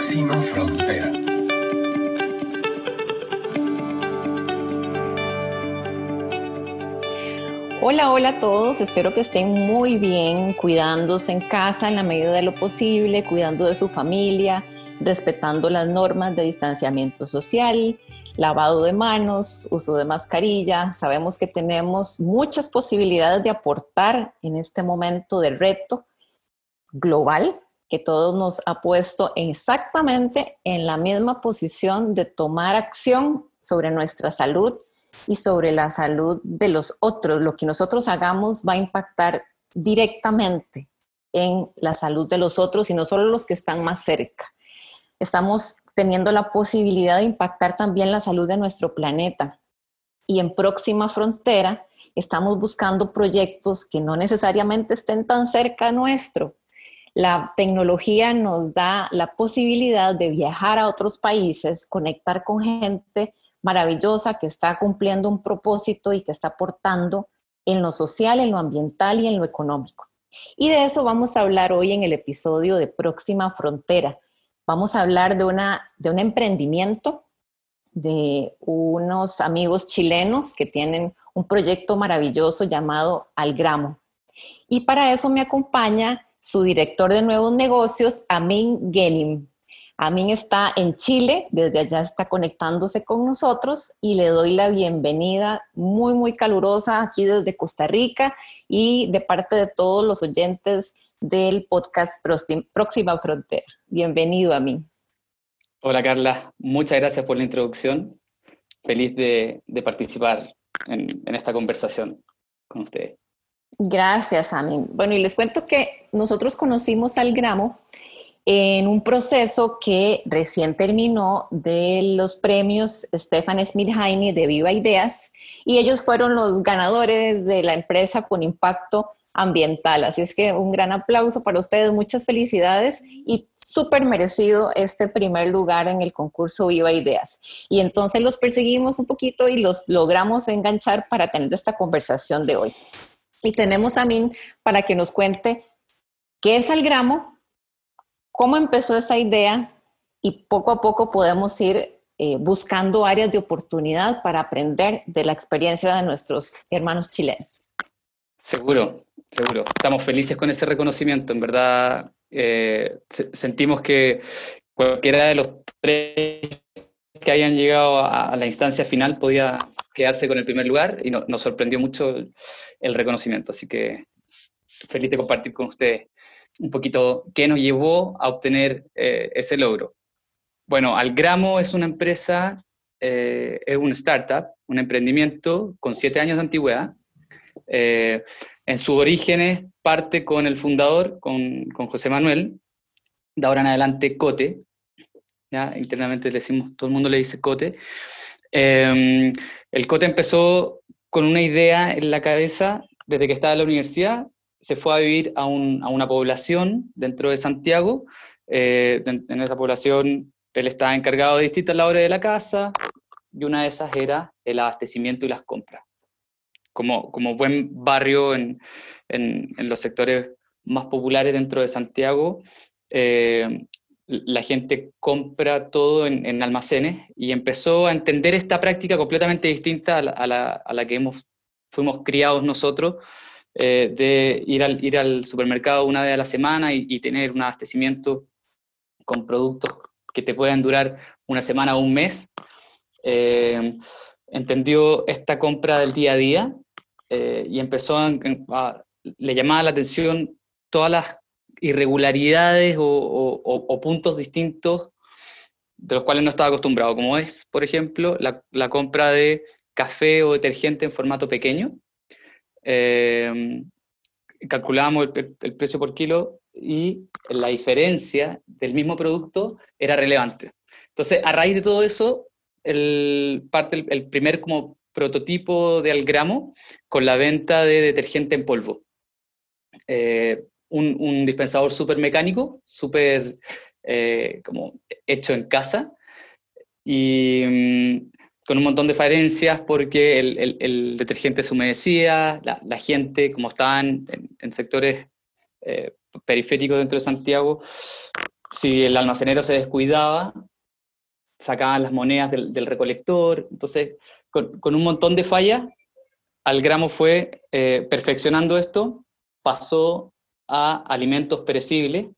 Próxima Frontera. Hola, hola a todos, espero que estén muy bien, cuidándose en casa en la medida de lo posible, cuidando de su familia, respetando las normas de distanciamiento social, lavado de manos, uso de mascarilla. Sabemos que tenemos muchas posibilidades de aportar en este momento de reto global que todos nos ha puesto exactamente en la misma posición de tomar acción sobre nuestra salud y sobre la salud de los otros. Lo que nosotros hagamos va a impactar directamente en la salud de los otros y no solo los que están más cerca. Estamos teniendo la posibilidad de impactar también la salud de nuestro planeta. Y en próxima frontera estamos buscando proyectos que no necesariamente estén tan cerca nuestro, la tecnología nos da la posibilidad de viajar a otros países, conectar con gente maravillosa que está cumpliendo un propósito y que está aportando en lo social, en lo ambiental y en lo económico. Y de eso vamos a hablar hoy en el episodio de Próxima Frontera. Vamos a hablar de, una, de un emprendimiento de unos amigos chilenos que tienen un proyecto maravilloso llamado Algramo. Y para eso me acompaña su director de nuevos negocios, Amin Genim. Amin está en Chile, desde allá está conectándose con nosotros y le doy la bienvenida muy, muy calurosa aquí desde Costa Rica y de parte de todos los oyentes del podcast Próxima Frontera. Bienvenido, Amin. Hola, Carla. Muchas gracias por la introducción. Feliz de, participar en, en esta conversación con ustedes. Gracias, Amin. Bueno, y les cuento que nosotros conocimos al Gramo en un proceso que recién terminó de los premios Stefan Smith Heine de Viva Ideas y ellos fueron los ganadores de la empresa con impacto ambiental. Así es que un gran aplauso para ustedes, muchas felicidades y súper merecido este primer lugar en el concurso Viva Ideas. Y entonces los perseguimos un poquito y los logramos enganchar para tener esta conversación de hoy. Y tenemos a Min para que nos cuente qué es el gramo, cómo empezó esa idea y poco a poco podemos ir eh, buscando áreas de oportunidad para aprender de la experiencia de nuestros hermanos chilenos. Seguro, seguro. Estamos felices con ese reconocimiento. En verdad, eh, sentimos que cualquiera de los tres que hayan llegado a, la instancia final podía quedarse con el primer lugar y nos sorprendió mucho el, reconocimiento. Así que feliz de compartir con ustedes un poquito qué nos llevó a obtener eh, ese logro. Bueno, Algramo es una empresa, eh, es un startup, un emprendimiento con siete años de antigüedad. Eh, en sus orígenes parte con el fundador, con, con José Manuel, de ahora en adelante Cote, internamente le decimos, todo el mundo le dice Cote. Em, el Cote empezó con una idea en la cabeza desde que estaba en la universidad, se fue a vivir a, una población dentro de Santiago, eh, en esa población él estaba encargado de distintas labores de la casa, y una de esas era el abastecimiento y las compras. Como, buen barrio en, en, los sectores más populares dentro de Santiago, eh, la gente compra todo en, almacenes y empezó a entender esta práctica completamente distinta a la, que hemos, fuimos criados nosotros, eh, de ir al, ir al supermercado una vez a la semana y, tener un abastecimiento con productos que te puedan durar una semana o un mes. Eh, entendió esta compra del día a día eh, y empezó a, a, le llamaba la atención todas las irregularidades o, puntos distintos de los cuales no estaba acostumbrado, como es, por ejemplo, la, compra de café o detergente en formato pequeño. Eh, calculábamos el, precio por kilo y la diferencia del mismo producto era relevante. Entonces, a raíz de todo eso, el, parte el, primer como prototipo de Algramo con la venta de detergente en polvo. Eh, un, dispensador súper mecánico, súper eh, como hecho en casa y mm, con un montón de falencias porque el, detergente se humedecía, la, gente, como estaban en, sectores eh, periféricos dentro de Santiago, si el almacenero se descuidaba, sacaban las monedas del, recolector. Entonces, con, un montón de fallas, Algramo fue eh, perfeccionando esto, pasó a alimentos perecibles,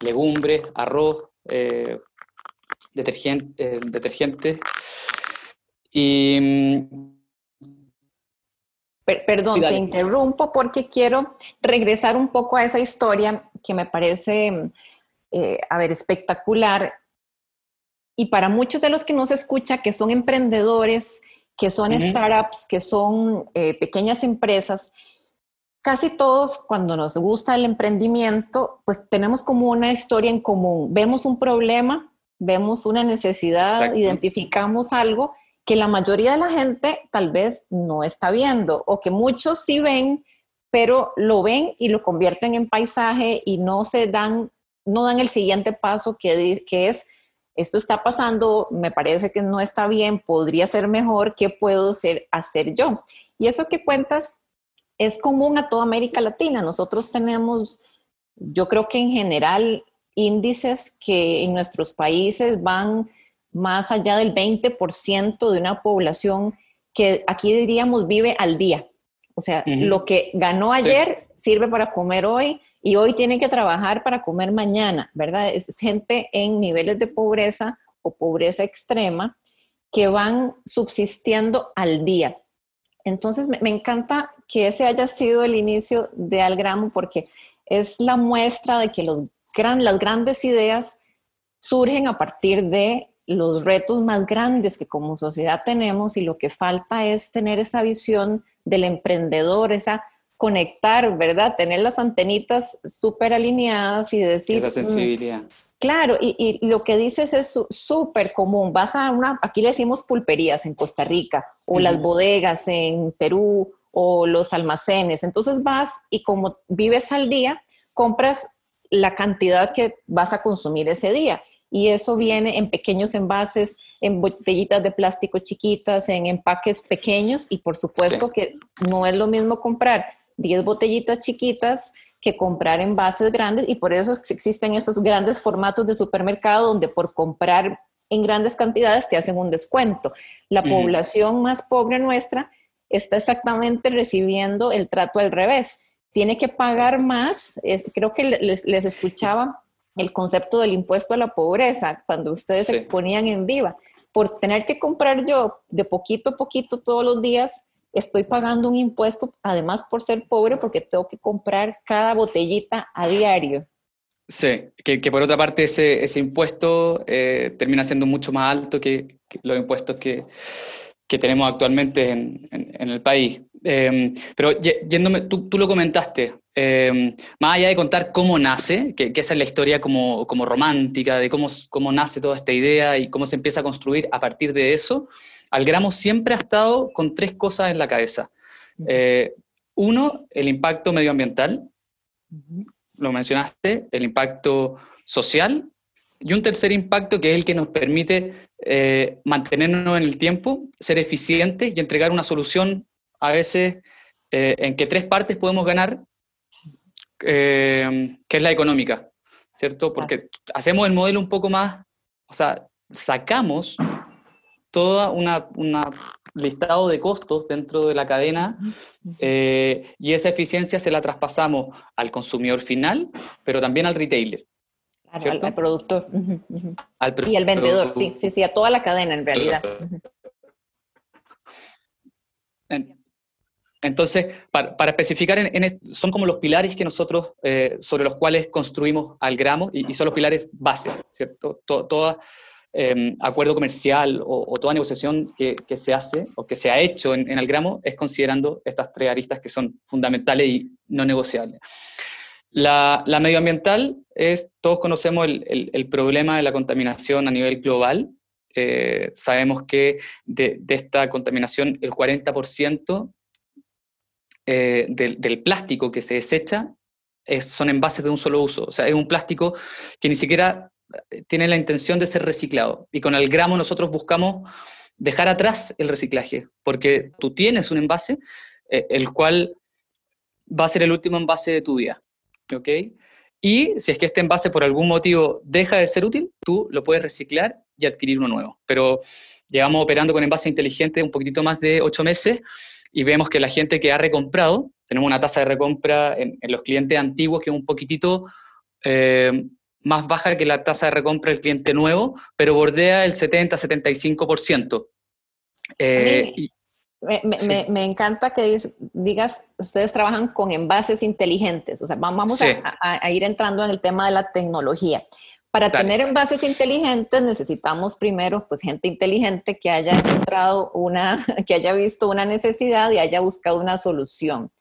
legumbres, arroz, eh, detergente, detergentes. Y. Mm, perdón, te interrumpo porque quiero regresar un poco a esa historia que me parece, eh, a ver, espectacular. Y para muchos de los que nos escuchan, que son emprendedores, que son startups, que son eh, pequeñas empresas, casi todos cuando nos gusta el emprendimiento, pues tenemos como una historia en común. Vemos un problema, vemos una necesidad, identificamos algo que la mayoría de la gente tal vez no está viendo o que muchos sí ven, pero lo ven y lo convierten en paisaje y no se dan, no dan el siguiente paso que, que es, esto está pasando, me parece que no está bien, podría ser mejor, ¿qué puedo hacer, hacer yo? Y eso que cuentas es común a toda América Latina. Nosotros tenemos, yo creo que en general, índices que en nuestros países van más allá del 20% de una población que aquí diríamos vive al día. O sea, lo que ganó ayer sirve para comer hoy y hoy tiene que trabajar para comer mañana, ¿verdad? Es gente en niveles de pobreza o pobreza extrema que van subsistiendo al día. Entonces, me, encanta que ese haya sido el inicio de Algramo porque es la muestra de que los las grandes ideas surgen a partir de los retos más grandes que como sociedad tenemos y lo que falta es tener esa visión del emprendedor, esa conectar, ¿verdad? Tener las antenitas súper alineadas y decir... Esa mm, sensibilidad. claro, y, lo que dices es súper común. Vas a una, aquí le decimos pulperías en Costa Rica, o las bodegas en Perú, o los almacenes. Entonces vas y como vives al día, compras la cantidad que vas a consumir ese día. Y eso viene en pequeños envases, en botellitas de plástico chiquitas, en empaques pequeños. Y por supuesto que no es lo mismo comprar 10 botellitas chiquitas que comprar envases grandes. Y por eso existen esos grandes formatos de supermercado donde por comprar en grandes cantidades te hacen un descuento. La población más pobre nuestra está exactamente recibiendo el trato al revés tiene que pagar más. creo que les, escuchaba el concepto del impuesto a la pobreza cuando ustedes se exponían en viva. Por tener que comprar yo de poquito a poquito todos los días, estoy pagando un impuesto, además por ser pobre, porque tengo que comprar cada botellita a diario. Sí, que, por otra parte ese, ese impuesto eh, termina siendo mucho más alto que, los impuestos que, que tenemos actualmente en, en el país. Em, pero yéndome, tú, tú lo comentaste, em, más allá de contar cómo nace, que, esa es la historia como, como, romántica, de cómo, cómo nace toda esta idea y cómo se empieza a construir a partir de eso, Algramo siempre ha estado con tres cosas en la cabeza. Eh, uno, el impacto medioambiental, lo mencionaste, el impacto social, y un tercer impacto que es el que nos permite eh, mantenernos en el tiempo, ser eficientes y entregar una solución a veces eh, en que tres partes podemos ganar, eh, que es la económica, ¿cierto? Porque hacemos el modelo un poco más, o sea, sacamos toda una, listado de costos dentro de la cadena eh, y esa eficiencia se la traspasamos al consumidor final, pero también al retailer. Al, productor. y al vendedor, sí, sí, sí, a toda la cadena en realidad. Entonces, para, especificar, son como los pilares que nosotros, eh, sobre los cuales construimos al gramo y, son los pilares base, ¿cierto? Todo, em, acuerdo comercial o, toda negociación que, se hace o que se ha hecho en, el gramo es considerando estas tres aristas que son fundamentales y no negociables. La, medioambiental es, todos conocemos el, problema de la contaminación a nivel global. Eh, sabemos que de, esta contaminación el 40% eh, del, plástico que se desecha son envases de un solo uso. O sea, es un plástico que ni siquiera eh, tiene la intención de ser reciclado. Y con el gramo nosotros buscamos dejar atrás el reciclaje, porque tú tienes un envase, eh, el cual va a ser el último envase de tu vida. ¿Ok? Y si es que este envase por algún motivo deja de ser útil, tú lo puedes reciclar y adquirir uno nuevo. Pero llevamos operando con envase inteligente un poquitito más de ocho meses y vemos que la gente que ha recomprado, tenemos una tasa de recompra en, los clientes antiguos que es un poquitito eh, más baja que la tasa de recompra del cliente nuevo, pero bordea el 70-75%. Eh, me, encanta que digas, ustedes trabajan con envases inteligentes, o sea, vamos a, ir entrando en el tema de la tecnología. Para tener envases inteligentes necesitamos primero, pues, gente inteligente que haya encontrado una, que haya visto una necesidad y haya buscado una solución.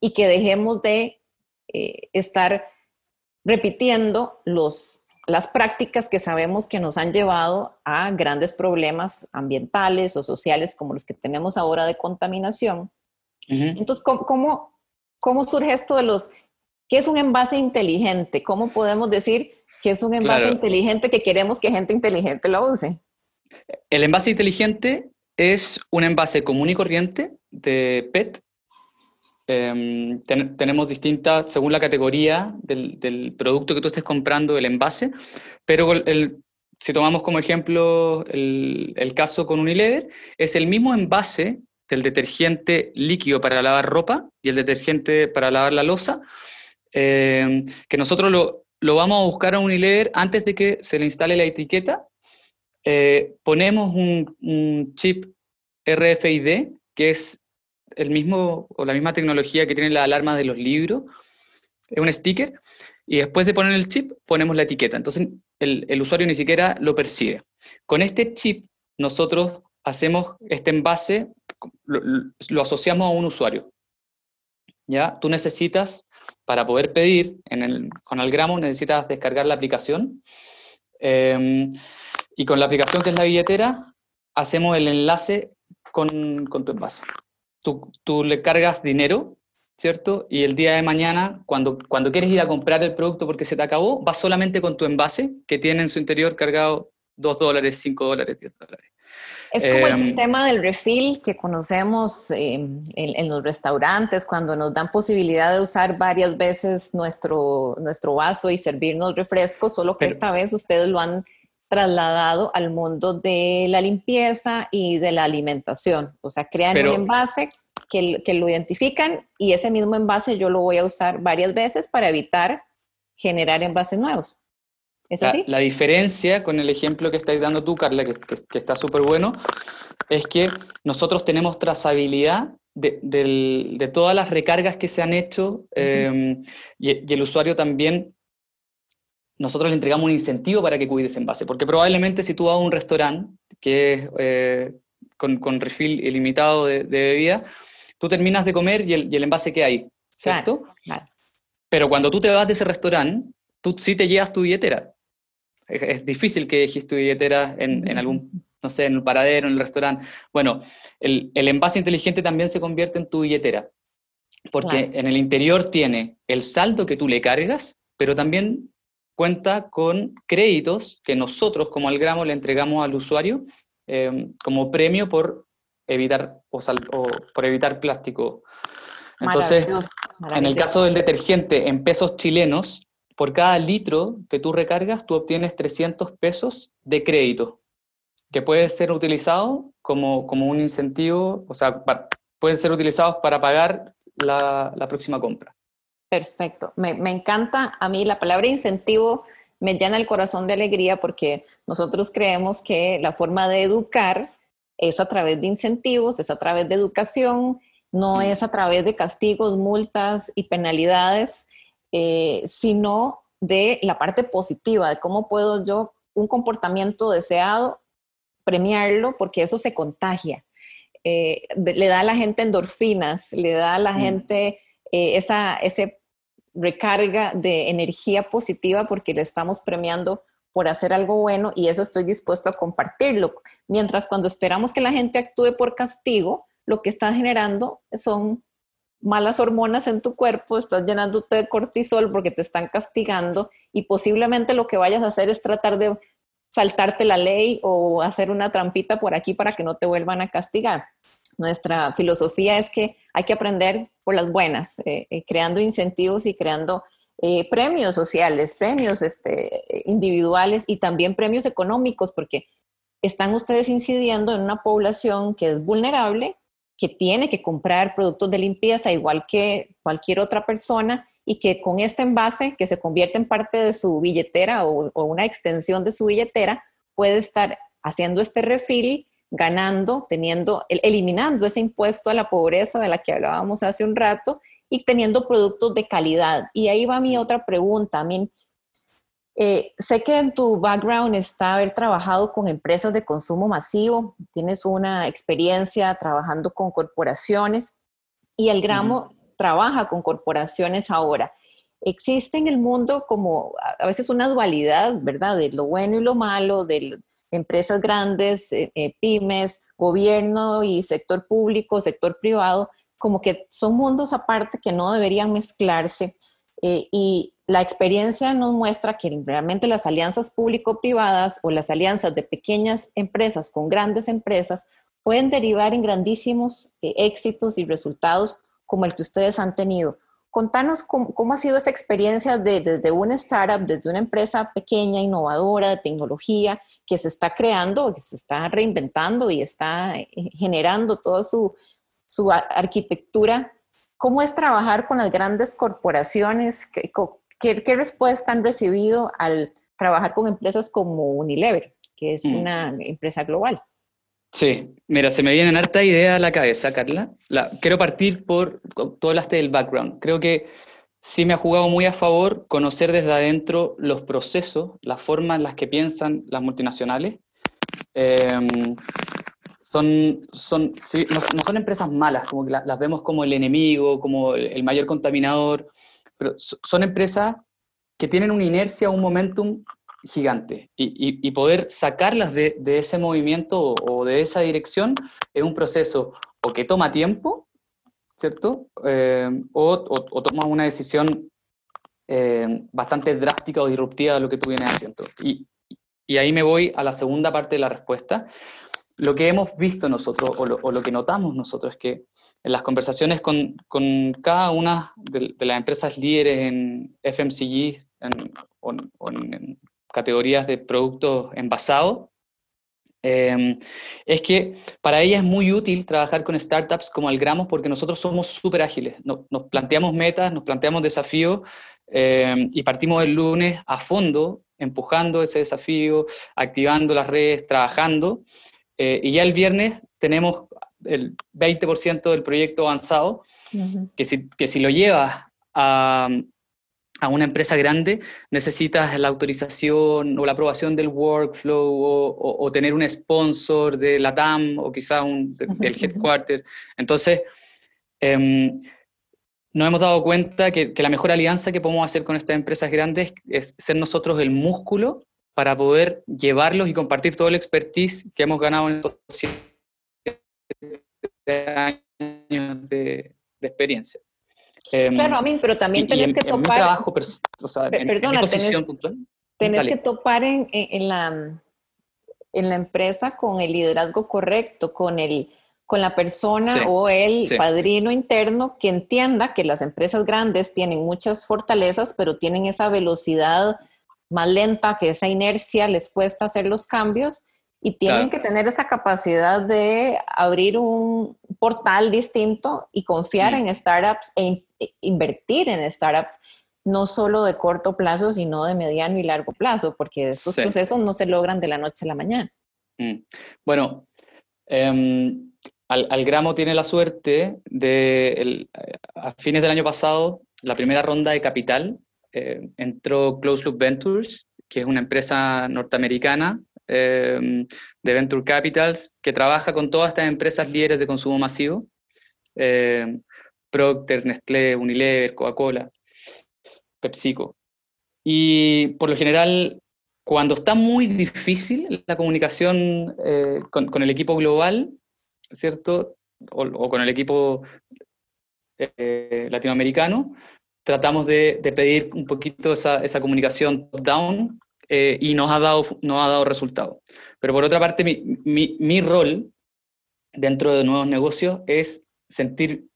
Y que dejemos de eh, estar repitiendo los, las prácticas que sabemos que nos han llevado a grandes problemas ambientales o sociales como los que tenemos ahora de contaminación. Entonces, ¿cómo, ¿cómo, surge esto de los, qué es un envase inteligente? ¿Cómo podemos decir que es un envase inteligente que queremos que gente inteligente lo use. El envase inteligente es un envase común y corriente de PET. Em, tenemos distintas, según la categoría del, producto que tú estés comprando, el envase, pero si tomamos como ejemplo el, caso con Unilever, es el mismo envase del detergente líquido para lavar ropa y el detergente para lavar la losa, em, que nosotros lo, lo vamos a buscar a Unilever antes de que se le instale la etiqueta. Eh, ponemos un, chip RFID, que es el mismo o la misma tecnología que tiene la alarma de los libros, es un sticker, y después de poner el chip ponemos la etiqueta. Entonces el, usuario ni siquiera lo percibe. Con este chip nosotros hacemos este envase, lo, asociamos a un usuario. ¿Ya? Tú necesitas para poder pedir en el, con Algramo necesitas descargar la aplicación. Em, y con la aplicación que es la billetera, hacemos el enlace con, con tu envase. Tú, tú, le cargas dinero, ¿cierto? Y el día de mañana, cuando, cuando quieres ir a comprar el producto porque se te acabó, vas solamente con tu envase que tiene en su interior cargado 2 dólares, 5 dólares, 10 dólares. Es como el em, sistema del refill que conocemos em, en, los restaurantes, cuando nos dan posibilidad de usar varias veces nuestro, nuestro vaso y servirnos refrescos, solo que esta vez ustedes lo han trasladado al mundo de la limpieza y de la alimentación. O sea, crean un envase que, que lo identifican y ese mismo envase yo lo voy a usar varias veces para evitar generar envases nuevos. ¿Es la, así? La diferencia con el ejemplo que estáis dando tú, Carla, que, está súper bueno, es que nosotros tenemos trazabilidad de, todas las recargas que se han hecho em, y, el usuario también, nosotros le entregamos un incentivo para que cuide ese envase, porque probablemente si tú vas a un restaurante que es eh, con, refill ilimitado de, bebida, tú terminas de comer y el, envase que hay, ¿cierto? Pero cuando tú te vas de ese restaurante, tú sí te llevas tu billetera es, difícil que dejes tu billetera en, algún, no sé, en el paradero, en el restaurante. Bueno, el, envase inteligente también se convierte en tu billetera, porque en el interior tiene el saldo que tú le cargas, pero también cuenta con créditos que nosotros como Algramo le entregamos al usuario em, como premio por evitar, o, por evitar plástico. Entonces, en el caso del detergente en pesos chilenos, por cada litro que tú recargas, tú obtienes 300 pesos de crédito, que puede ser utilizado como, como un incentivo, o sea, pueden ser utilizados para pagar la, la próxima compra. Perfecto. Me, me, encanta a mí la palabra incentivo, me llena el corazón de alegría porque nosotros creemos que la forma de educar es a través de incentivos, es a través de educación, no es a través de castigos, multas y penalidades eh, sino de la parte positiva, de cómo puedo yo un comportamiento deseado premiarlo porque eso se contagia. Eh, le da a la gente endorfinas, le da a la mm. gente eh, esa ese recarga de energía positiva porque le estamos premiando por hacer algo bueno y eso estoy dispuesto a compartirlo. Mientras cuando esperamos que la gente actúe por castigo, lo que está generando son malas hormonas en tu cuerpo, estás llenándote de cortisol porque te están castigando y posiblemente lo que vayas a hacer es tratar de saltarte la ley o hacer una trampita por aquí para que no te vuelvan a castigar. Nuestra filosofía es que hay que aprender por las buenas, eh, eh, creando incentivos y creando eh, premios sociales, premios este, individuales y también premios económicos, porque están ustedes incidiendo en una población que es vulnerable, que tiene que comprar productos de limpieza igual que cualquier otra persona y que con este envase que se convierte en parte de su billetera o, una extensión de su billetera puede estar haciendo este refil, ganando, teniendo, eliminando ese impuesto a la pobreza de la que hablábamos hace un rato y teniendo productos de calidad. Y ahí va mi otra pregunta. I eh, sé que en tu background está haber trabajado con empresas de consumo masivo, tienes una experiencia trabajando con corporaciones y el gramo trabaja con corporaciones ahora. Existe en el mundo como a veces una dualidad, ¿verdad? De lo bueno y lo malo, de empresas grandes, eh, eh, pymes, gobierno y sector público, sector privado, como que son mundos aparte que no deberían mezclarse. y la experiencia nos muestra que realmente las alianzas público-privadas o las alianzas de pequeñas empresas con grandes empresas pueden derivar en grandísimos eh, éxitos y resultados como el que ustedes han tenido. Contanos cómo, ha sido esa experiencia desde una startup, desde una empresa pequeña, innovadora, de tecnología, que se está creando, que se está reinventando y está eh, generando toda su, su arquitectura. ¿Cómo es trabajar con las grandes corporaciones? ¿Qué, respuesta han recibido al trabajar con empresas como Unilever, que es mm. una empresa global? Sí, mira, se me vienen harta idea a la cabeza, Carla. La, quiero partir por todo el del background. Creo que sí me ha jugado muy a favor conocer desde adentro los procesos, las formas en las que piensan las multinacionales. Em, son, son, no, son empresas malas, como que las vemos como el enemigo, como el mayor contaminador pero son empresas que tienen una inercia, un momentum gigante y, poder sacarlas de, ese movimiento o, de esa dirección es un proceso o que toma tiempo, ¿cierto? Eh, o, o, tomas una decisión eh, bastante drástica o disruptiva de lo que tú vienes haciendo. Y, y, ahí me voy a la segunda parte de la respuesta. Lo que hemos visto nosotros o lo, o lo que notamos nosotros es que en las conversaciones con, con cada una de, las empresas líderes en FMCG o, en categorías de productos envasados, em, es que para ellas es muy útil trabajar con startups como Algramos porque nosotros somos súper ágiles. Nos, planteamos metas, nos planteamos desafíos em, y partimos el lunes a fondo, empujando ese desafío, activando las redes, trabajando. Eh, y ya el viernes tenemos el 20% del proyecto avanzado, que, si, que si lo llevas a, a, una empresa grande, necesitas la autorización o la aprobación del workflow o, tener un sponsor de la TAM o quizá un, del headquarter. Entonces, em, nos hemos dado cuenta que, que, la mejor alianza que podemos hacer con estas empresas grandes es ser nosotros el músculo para poder llevarlos y compartir todo el expertise que hemos ganado en estos años de, experiencia. Em, claro, a mí, pero también tenés que topar. trabajo, o sea, perdona, tenés, que topar en, en, la, en la empresa con el liderazgo correcto, con el con la persona o el padrino interno que entienda que las empresas grandes tienen muchas fortalezas, pero tienen esa velocidad más lenta, que esa inercia les cuesta hacer los cambios y tienen que tener esa capacidad de abrir un portal distinto y confiar en startups e, e invertir en startups, no solo de corto plazo, sino de mediano y largo plazo, porque estos procesos no se logran de la noche a la mañana. Mm. Bueno, em, al, Gramo tiene la suerte de, a fines del año pasado, la primera ronda de capital, eh, entró Close Loop Ventures, que es una empresa norteamericana Em, de Venture Capitals, que trabaja con todas estas empresas líderes de consumo masivo, em, Procter, Nestlé, Unilever, Coca-Cola, PepsiCo. Y por lo general, cuando está muy difícil la comunicación eh, con, el equipo global, ¿cierto? O, con el equipo eh, latinoamericano, tratamos de, pedir un poquito esa, esa comunicación top-down eh, y nos ha dado, nos ha dado resultado. Pero por otra parte, mi, mi, mi, rol dentro de nuevos negocios es sentir,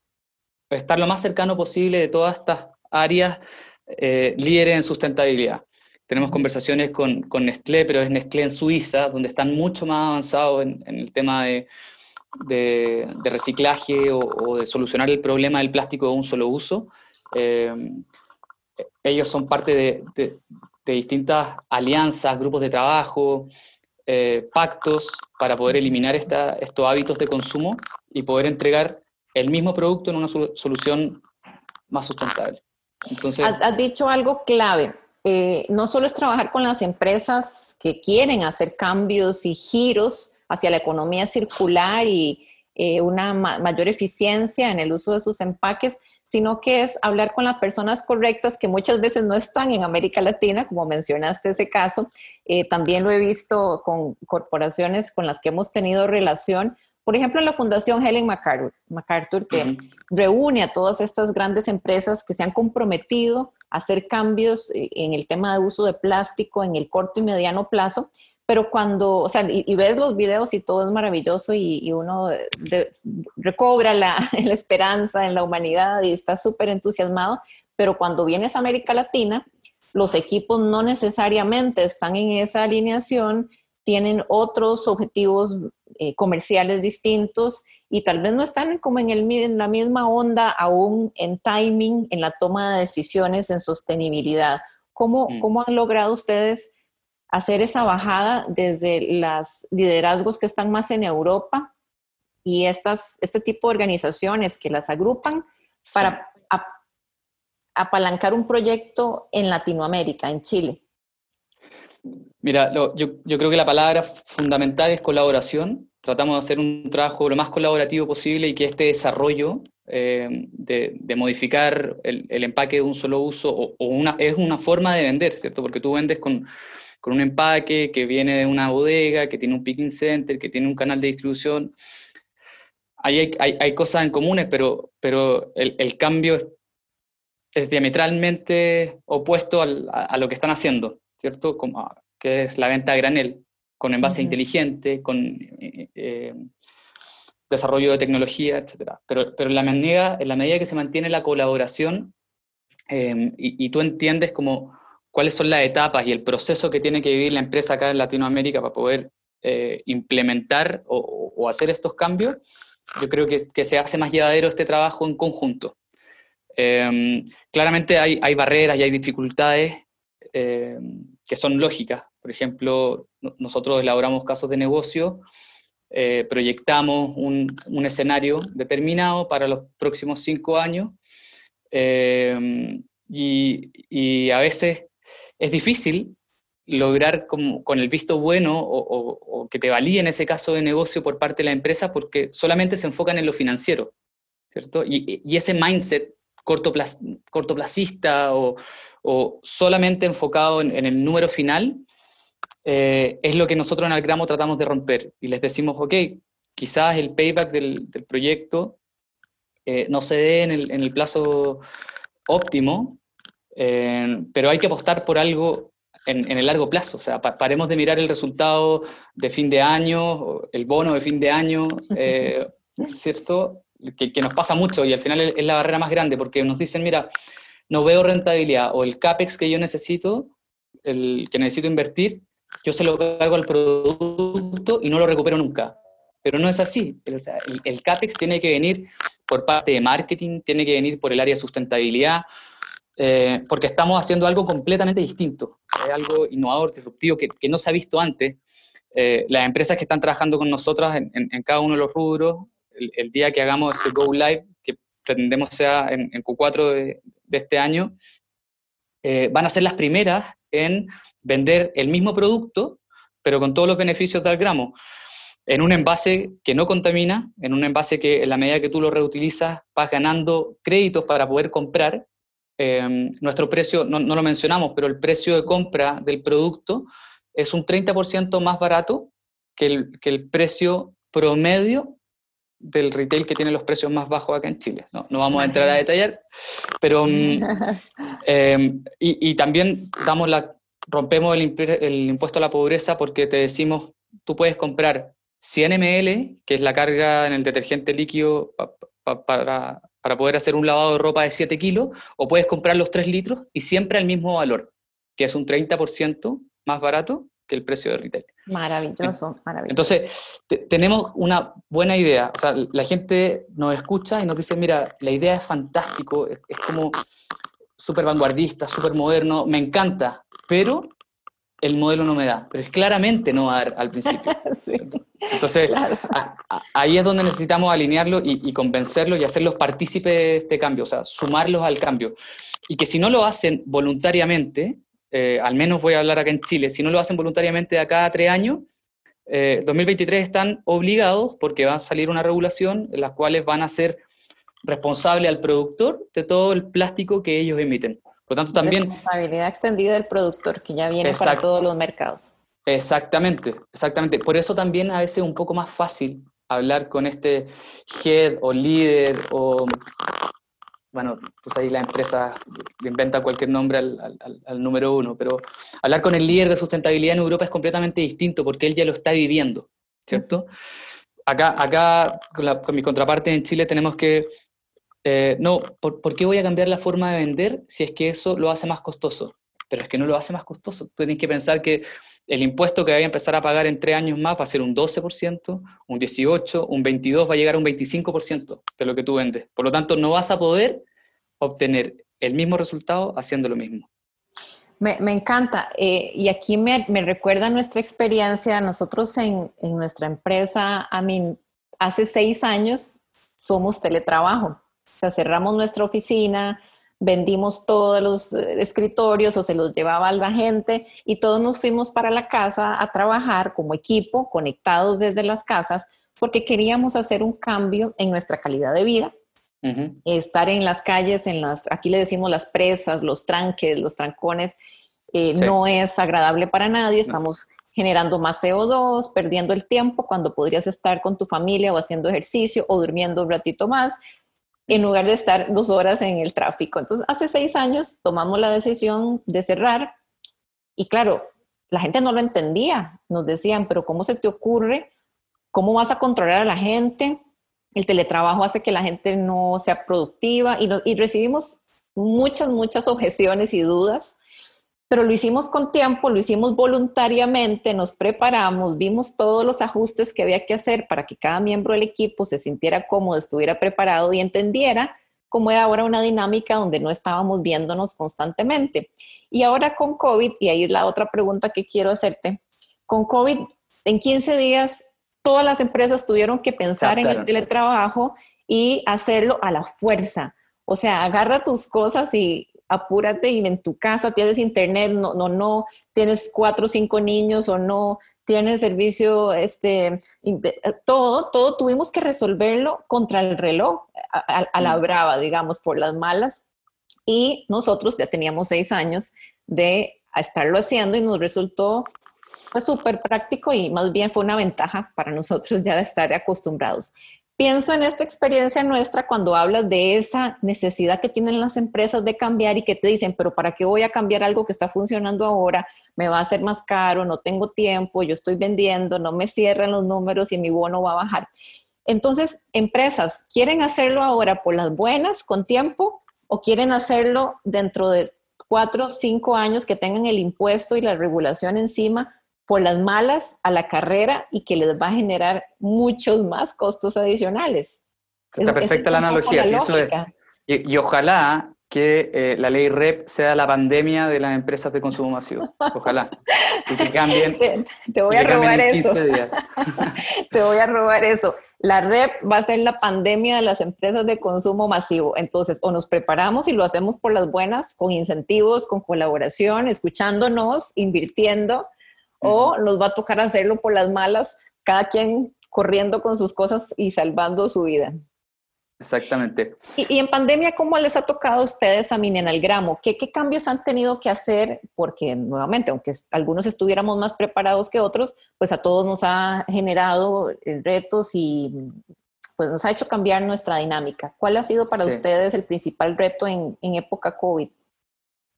estar lo más cercano posible de todas estas áreas eh, líderes en sustentabilidad. Tenemos conversaciones con, con, Nestlé, pero es Nestlé en Suiza, donde están mucho más avanzados en, el tema de, de, reciclaje o, de solucionar el problema del plástico de un solo uso. Eh, ellos son parte de, de, distintas alianzas, grupos de trabajo, eh, pactos para poder eliminar estos hábitos de consumo y poder entregar el mismo producto en una solución más sustentable. Entonces, has, dicho algo clave. Eh, no solo es trabajar con las empresas que quieren hacer cambios y giros hacia la economía circular y eh, una mayor eficiencia en el uso de sus empaques, sino que es hablar con las personas correctas que muchas veces no están en América Latina, como mencionaste ese caso. Eh, también lo he visto con corporaciones con las que hemos tenido relación. Por ejemplo, la Fundación Helen MacArthur, MacArthur que reúne a todas estas grandes empresas que se han comprometido a hacer cambios eh, en el tema de uso de plástico en el corto y mediano plazo pero cuando, o sea, y, ves los videos y todo es maravilloso y, uno recobra la, la, esperanza en la humanidad y está súper entusiasmado, pero cuando vienes a América Latina, los equipos no necesariamente están en esa alineación, tienen otros objetivos eh, comerciales distintos y tal vez no están como en, el, en la misma onda aún en timing, en la toma de decisiones, en sostenibilidad. ¿Cómo, mm. ¿cómo han logrado ustedes hacer esa bajada desde los liderazgos que están más en Europa y estas, este tipo de organizaciones que las agrupan para apalancar un proyecto en Latinoamérica, en Chile? Mira, yo, yo, creo que la palabra fundamental es colaboración. Tratamos de hacer un trabajo lo más colaborativo posible y que este desarrollo eh, de, de, modificar el, el, empaque de un solo uso o, o, una, es una forma de vender, ¿cierto? Porque tú vendes con, con un empaque que viene de una bodega, que tiene un picking center, que tiene un canal de distribución. Ahí hay, hay, cosas en comunes, pero, pero el, el cambio es, diametralmente opuesto al, a, lo que están haciendo, ¿cierto? Como, que es la venta a granel, con envase inteligente, con eh, eh, desarrollo de tecnología, etc. Pero, pero en, la medida, en la medida que se mantiene la colaboración eh, y, y, tú entiendes como cuáles son las etapas y el proceso que tiene que vivir la empresa acá en Latinoamérica para poder eh, implementar o, hacer estos cambios, yo creo que, se hace más llevadero este trabajo en conjunto. Em, claramente hay, barreras y hay dificultades em, que son lógicas. Por ejemplo, nosotros elaboramos casos de negocio, eh, proyectamos un, escenario determinado para los próximos cinco años em, y, a veces es difícil lograr con, el visto bueno o, que te valíe en ese caso de negocio por parte de la empresa porque solamente se enfocan en lo financiero, ¿cierto? Y, ese mindset cortoplacista o, solamente enfocado en, el número final eh, es lo que nosotros en Algramo tratamos de romper y les decimos, ok, quizás el payback del, proyecto eh, no se dé en en el plazo óptimo, eh, pero hay que apostar por algo en, el largo plazo. O sea, paremos de mirar el resultado de fin de año, el bono de fin de año, eh, ¿cierto? Que, nos pasa mucho y al final es la barrera más grande porque nos dicen, mira, no veo rentabilidad o el CAPEX que yo necesito, el que necesito invertir, yo se lo cargo al producto y no lo recupero nunca. Pero no es así. el, el CAPEX tiene que venir por parte de marketing, tiene que venir por el área de sustentabilidad, eh, porque estamos haciendo algo completamente distinto, algo innovador, disruptivo, que, no se ha visto antes. Eh, las empresas que están trabajando con nosotras en, cada uno de los rubros, el, día que hagamos este Go Live, que pretendemos sea en, Q4 de, este año, eh, van a ser las primeras en vender el mismo producto, pero con todos los beneficios del gramo en un envase que no contamina, en un envase que en la medida que tú lo reutilizas vas ganando créditos para poder comprar Em, nuestro precio, no, lo mencionamos, pero el precio de compra del producto es un 30% más barato que el, que el precio promedio del retail que tiene los precios más bajos acá en Chile. No, no vamos a entrar a detallar, pero... Mm, em, y, y, también damos la, rompemos el, el, impuesto a la pobreza porque te decimos, tú puedes comprar 100 ml, que es la carga en el detergente líquido para para poder hacer un lavado de ropa de 7 kilos, o puedes comprar los 3 litros y siempre al mismo valor, que es un 30% más barato que el precio de retail. Maravilloso, maravilloso. Entonces, tenemos una buena idea. O sea, la gente nos escucha y nos dice, mira, la idea es fantástico, es, es como súper vanguardista, súper moderno, me encanta, pero el modelo no me da, pero es claramente no va a dar al principio. Entonces, ahí es donde necesitamos alinearlo y, convencerlos y hacerlos partícipes de este cambio, o sea, sumarlos al cambio. Y que si no lo hacen voluntariamente, eh, al menos voy a hablar acá en Chile, si no lo hacen voluntariamente de acá a tres años, 2023 eh, están obligados porque va a salir una regulación en las cuales van a ser responsable al productor de todo el plástico que ellos emiten. Por lo tanto, también... Responsabilidad extendida del productor, que ya viene para todos los mercados. Exactamente, exactamente. Por eso también a veces es un poco más fácil hablar con este head o líder o, bueno, pues ahí la empresa inventa cualquier nombre al, al, número uno, pero hablar con el líder de sustentabilidad en Europa es completamente distinto porque él ya lo está viviendo, ¿cierto? Acá, acá con mi contraparte en Chile tenemos que eh, no, ¿por, qué voy a cambiar la forma de vender si es que eso lo hace más costoso? Pero es que no lo hace más costoso. Tú tienes que pensar que el impuesto que voy a empezar a pagar en tres años más va a ser un 12%, un 18%, un 22%, va a llegar a un 25% de lo que tú vendes. Por lo tanto, no vas a poder obtener el mismo resultado haciendo lo mismo. Me, encanta. Eh, y aquí me, recuerda nuestra experiencia. Nosotros en, en nuestra empresa, a mí, hace seis años somos teletrabajo sea, cerramos nuestra oficina, vendimos todos los eh, escritorios o se los llevaba a la gente y todos nos fuimos para la casa a trabajar como equipo, conectados desde las casas, porque queríamos hacer un cambio en nuestra calidad de vida. Estar en las calles, en las, aquí le decimos las presas, los tranques, los trancones, eh, no es agradable para nadie. Estamos generando más CO2, perdiendo el tiempo cuando podrías estar con tu familia o haciendo ejercicio o durmiendo un ratito más en lugar de estar dos horas en el tráfico. Entonces, hace seis años tomamos la decisión de cerrar y claro, la gente no lo entendía. Nos decían, pero ¿cómo se te ocurre? ¿Cómo vas a controlar a la gente? El teletrabajo hace que la gente no sea productiva y, y recibimos muchas, muchas objeciones y dudas pero lo hicimos con tiempo, lo hicimos voluntariamente, nos preparamos, vimos todos los ajustes que había que hacer para que cada miembro del equipo se sintiera cómodo, estuviera preparado y entendiera cómo era ahora una dinámica donde no estábamos viéndonos constantemente. Y ahora con COVID, y ahí es la otra pregunta que quiero hacerte, con COVID, en 15 días todas las empresas tuvieron que pensar en el teletrabajo y hacerlo a la fuerza. O sea, agarra tus cosas y apúrate y en tu casa tienes internet, no, no, no, tienes cuatro o cinco niños o no, tienes servicio, este, todo, todo tuvimos que resolverlo contra el reloj, a, la brava, digamos, por las malas. Y nosotros ya teníamos seis años de estarlo haciendo y nos resultó pues, súper práctico y más bien fue una ventaja para nosotros ya de estar acostumbrados. Pienso en esta experiencia nuestra cuando hablas de esa necesidad que tienen las empresas de cambiar y que te dicen, pero ¿para qué voy a cambiar algo que está funcionando ahora? Me va a hacer más caro, no tengo tiempo, yo estoy vendiendo, no me cierran los números y mi bono va a bajar. Entonces, empresas, ¿quieren hacerlo ahora por las buenas, con tiempo, o quieren hacerlo dentro de cuatro, cinco años que tengan el impuesto y la regulación encima por las malas a la carrera y que les va a generar muchos más costos adicionales. Está perfecta la analogía, eso es. Y, ojalá que eh, la ley REP sea la pandemia de las empresas de consumo masivo. Ojalá. Y que cambien. Te, voy a robar eso. te voy a robar eso. La REP va a ser la pandemia de las empresas de consumo masivo. Entonces, o nos preparamos y lo hacemos por las buenas, con incentivos, con colaboración, escuchándonos, invirtiendo, o nos va a tocar hacerlo por las malas, cada quien corriendo con sus cosas y salvando su vida. Exactamente. Y, en pandemia, ¿cómo les ha tocado a ustedes también en el gramo? ¿Qué, cambios han tenido que hacer? Porque nuevamente, aunque algunos estuviéramos más preparados que otros, pues a todos nos ha generado eh, retos y pues nos ha hecho cambiar nuestra dinámica. ¿Cuál ha sido para ustedes el principal reto en, en época COVID?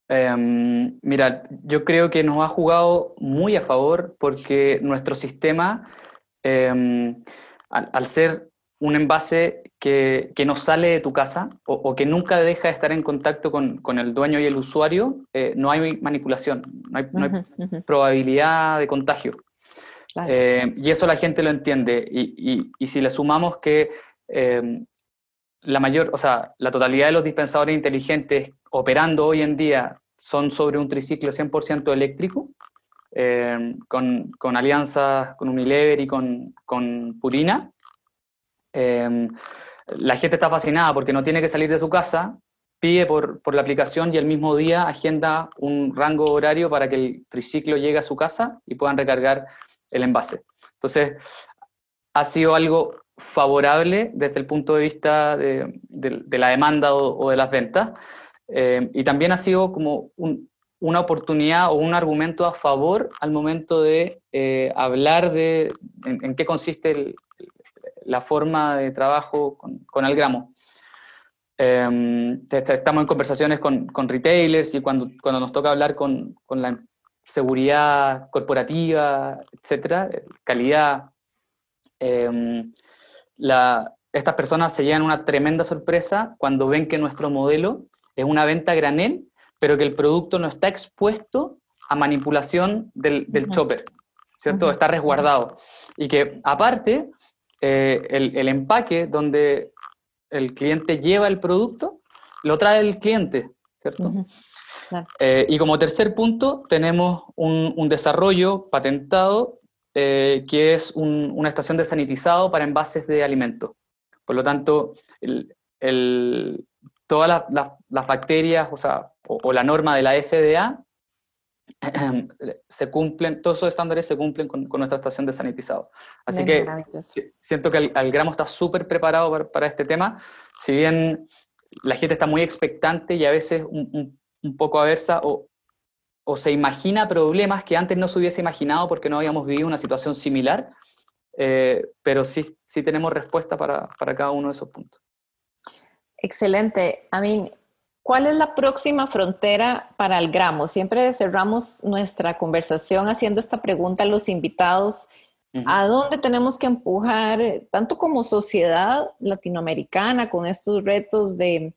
Em, mira, yo creo que nos ha jugado muy a favor porque nuestro sistema, em, al, ser un envase que, que, no sale de tu casa o, que nunca deja de estar en contacto con, con el dueño y el usuario, eh, no hay manipulación, no hay, probabilidad de contagio. Eh, y eso la gente lo entiende. Y, y, y si le sumamos que em, la mayor, o sea, la totalidad de los dispensadores inteligentes operando hoy en día son sobre un triciclo 100% eléctrico, em, con, con, alianzas con Unilever y con, con Purina. Em, la gente está fascinada porque no tiene que salir de su casa, pide por, por, la aplicación y el mismo día agenda un rango horario para que el triciclo llegue a su casa y puedan recargar el envase. Entonces, ha sido algo favorable desde el punto de vista de, la demanda o, de las ventas eh, y también ha sido como un, una oportunidad o un argumento a favor al momento de eh, hablar de en, qué consiste la forma de trabajo con, Algramo. Eh, estamos en conversaciones con, retailers y cuando, nos toca hablar con, la seguridad corporativa, etcétera, calidad, eh, la, estas personas se llevan una tremenda sorpresa cuando ven que nuestro modelo es una venta granel, pero que el producto no está expuesto a manipulación del, del chopper, ¿cierto? Está resguardado. Y que aparte eh, el, empaque donde el cliente lleva el producto, lo trae el cliente, ¿cierto? Eh, y como tercer punto, tenemos un, desarrollo patentado eh, que es una estación de sanitizado para envases de alimentos. Por lo tanto, todas las, bacterias o, sea, o, la norma de la FDA se cumplen, todos esos estándares se cumplen con, nuestra estación de sanitizado. Así que siento que el, gramo está súper preparado para, este tema, si bien la gente está muy expectante y a veces un, poco aversa o, o, se imagina problemas que antes no se hubiese imaginado porque no habíamos vivido una situación similar, eh, pero sí, sí tenemos respuesta para, para cada uno de esos puntos. Excelente. A mí, ¿Cuál es la próxima frontera para el gramo? Siempre cerramos nuestra conversación haciendo esta pregunta a los invitados. ¿A dónde tenemos que empujar, tanto como sociedad latinoamericana, con estos retos de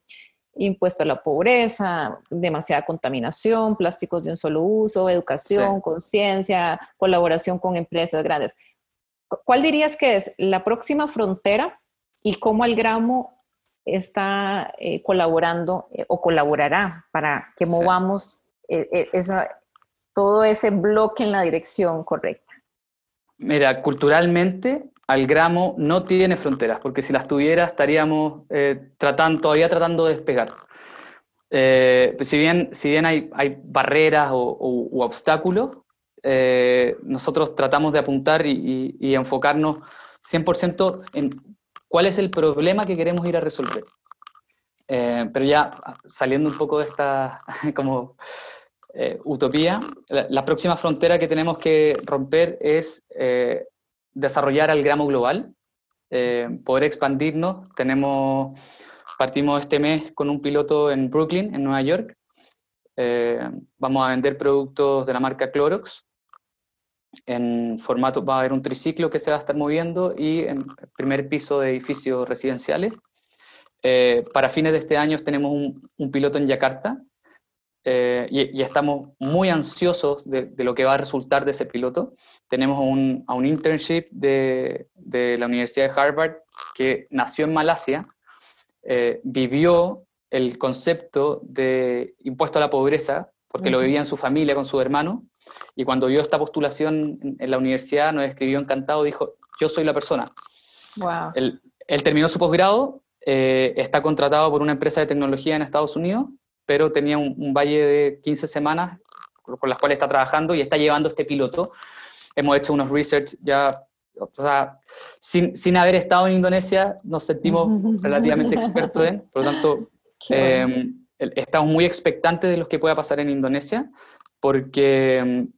impuesto a la pobreza, demasiada contaminación, plásticos de un solo uso, educación, conciencia, colaboración con empresas grandes? ¿Cuál dirías que es la próxima frontera y cómo el gramo está eh, colaborando eh, o colaborará para que movamos eh, todo ese bloque en la dirección correcta? Mira, culturalmente Algramo no tiene fronteras, porque si las tuviera estaríamos tratando, todavía tratando de despegar. si bien, si bien hay, hay barreras o, u obstáculos, nosotros tratamos de apuntar y, enfocarnos 100% en cuál es el problema que queremos ir a resolver. Eh, pero ya saliendo un poco de esta como eh, utopía, la, próxima frontera que tenemos que romper es eh, desarrollar al gramo global, poder expandirnos. Tenemos, partimos este mes con un piloto en Brooklyn, en Nueva York. vamos a vender productos de la marca Clorox en formato, va a haber un triciclo que se va a estar moviendo y en primer piso de edificios residenciales. Eh, para fines de este año tenemos un, piloto en Yakarta eh, y, estamos muy ansiosos de, lo que va a resultar de ese piloto. Tenemos un, a un internship de, de, la Universidad de Harvard que nació en Malasia, eh, vivió el concepto de impuesto a la pobreza, porque lo vivía en su familia con su hermano, y cuando vio esta postulación en, la universidad, nos escribió encantado, dijo, yo soy la persona. Wow. Él, terminó su posgrado, eh, está contratado por una empresa de tecnología en Estados Unidos, pero tenía un, valle de 15 semanas con las cuales está trabajando y está llevando este piloto. Hemos hecho unos research ya, o sea, sin, sin haber estado en Indonesia, nos sentimos relativamente expertos en, por lo tanto, eh, estamos muy expectantes de lo que pueda pasar en Indonesia porque mm,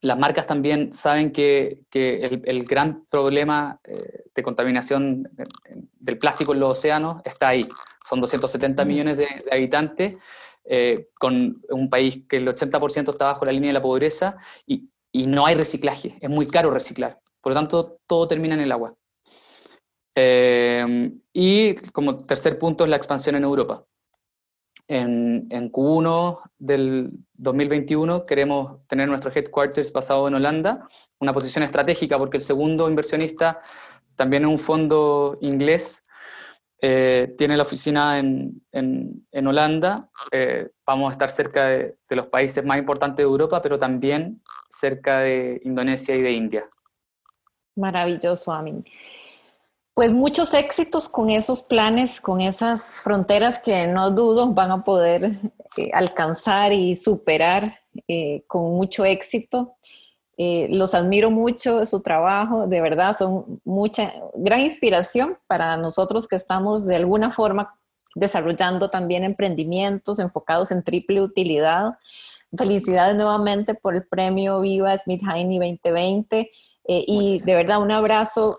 las marcas también saben que, el, gran problema eh, de contaminación del plástico en los océanos está ahí. Son 270 millones de, habitantes, eh, con un país que el 80% está bajo la línea de la pobreza y, y no hay reciclaje, es muy caro reciclar. Por lo tanto, todo termina en el agua. Eh, y como tercer punto es la expansión en Europa. En, en, Q1 del 2021 queremos tener nuestro headquarters basado en Holanda, una posición estratégica porque el segundo inversionista también es un fondo inglés, eh, tiene la oficina en, en, en Holanda, eh, vamos a estar cerca de, los países más importantes de Europa, pero también cerca de Indonesia y de India. Maravilloso, Amin. Pues muchos éxitos con esos planes, con esas fronteras que no dudo van a poder eh, alcanzar y superar con mucho éxito. Eh, los admiro mucho, su trabajo, de verdad, son mucha, gran inspiración para nosotros que estamos de alguna forma desarrollando también emprendimientos enfocados en triple utilidad. Felicidades nuevamente por el premio Viva Smith Heine 2020 y de verdad un abrazo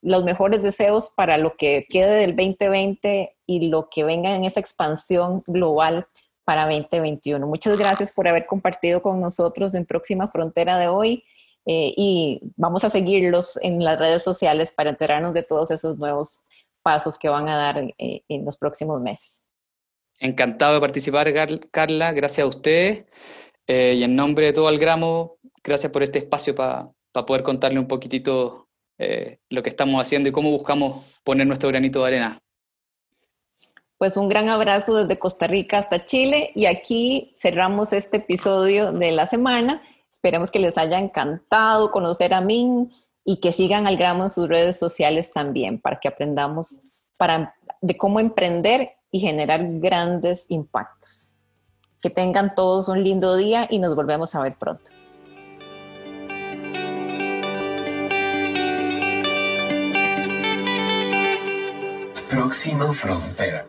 los mejores deseos para lo que quede del 2020 y lo que venga en esa expansión global para 2021. Muchas gracias por haber compartido con nosotros en Próxima Frontera de hoy eh, y vamos a seguirlos en las redes sociales para enterarnos de todos esos nuevos pasos que van a dar eh, en los próximos meses. Encantado de participar, Carla. Gracias a ustedes. Eh, y en nombre de todo el gramo, gracias por este espacio para poder contarle un poquitito eh, lo que estamos haciendo y cómo buscamos poner nuestro granito de arena. Pues un gran abrazo desde Costa Rica hasta Chile y aquí cerramos este episodio de la semana. Esperemos que les haya encantado conocer a Min y que sigan al gramo en sus redes sociales también para que aprendamos para, de cómo emprender y generar grandes impactos. Que tengan todos un lindo día y nos volvemos a ver pronto. Próxima frontera.